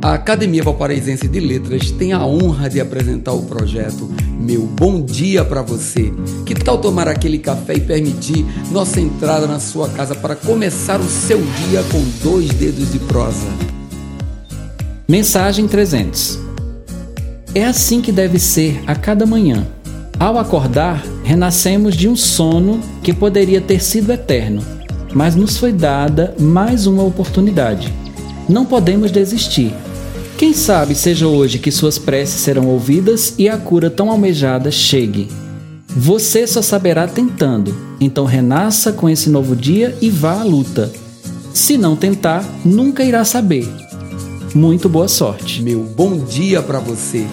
A Academia Valparaísense de Letras tem a honra de apresentar o projeto Meu Bom Dia para Você. Que tal tomar aquele café e permitir nossa entrada na sua casa para começar o seu dia com dois dedos de prosa? Mensagem 300 É assim que deve ser a cada manhã. Ao acordar, renascemos de um sono que poderia ter sido eterno, mas nos foi dada mais uma oportunidade. Não podemos desistir quem sabe seja hoje que suas preces serão ouvidas e a cura tão almejada chegue. Você só saberá tentando, então renasça com esse novo dia e vá à luta. Se não tentar, nunca irá saber. Muito boa sorte. Meu bom dia para você.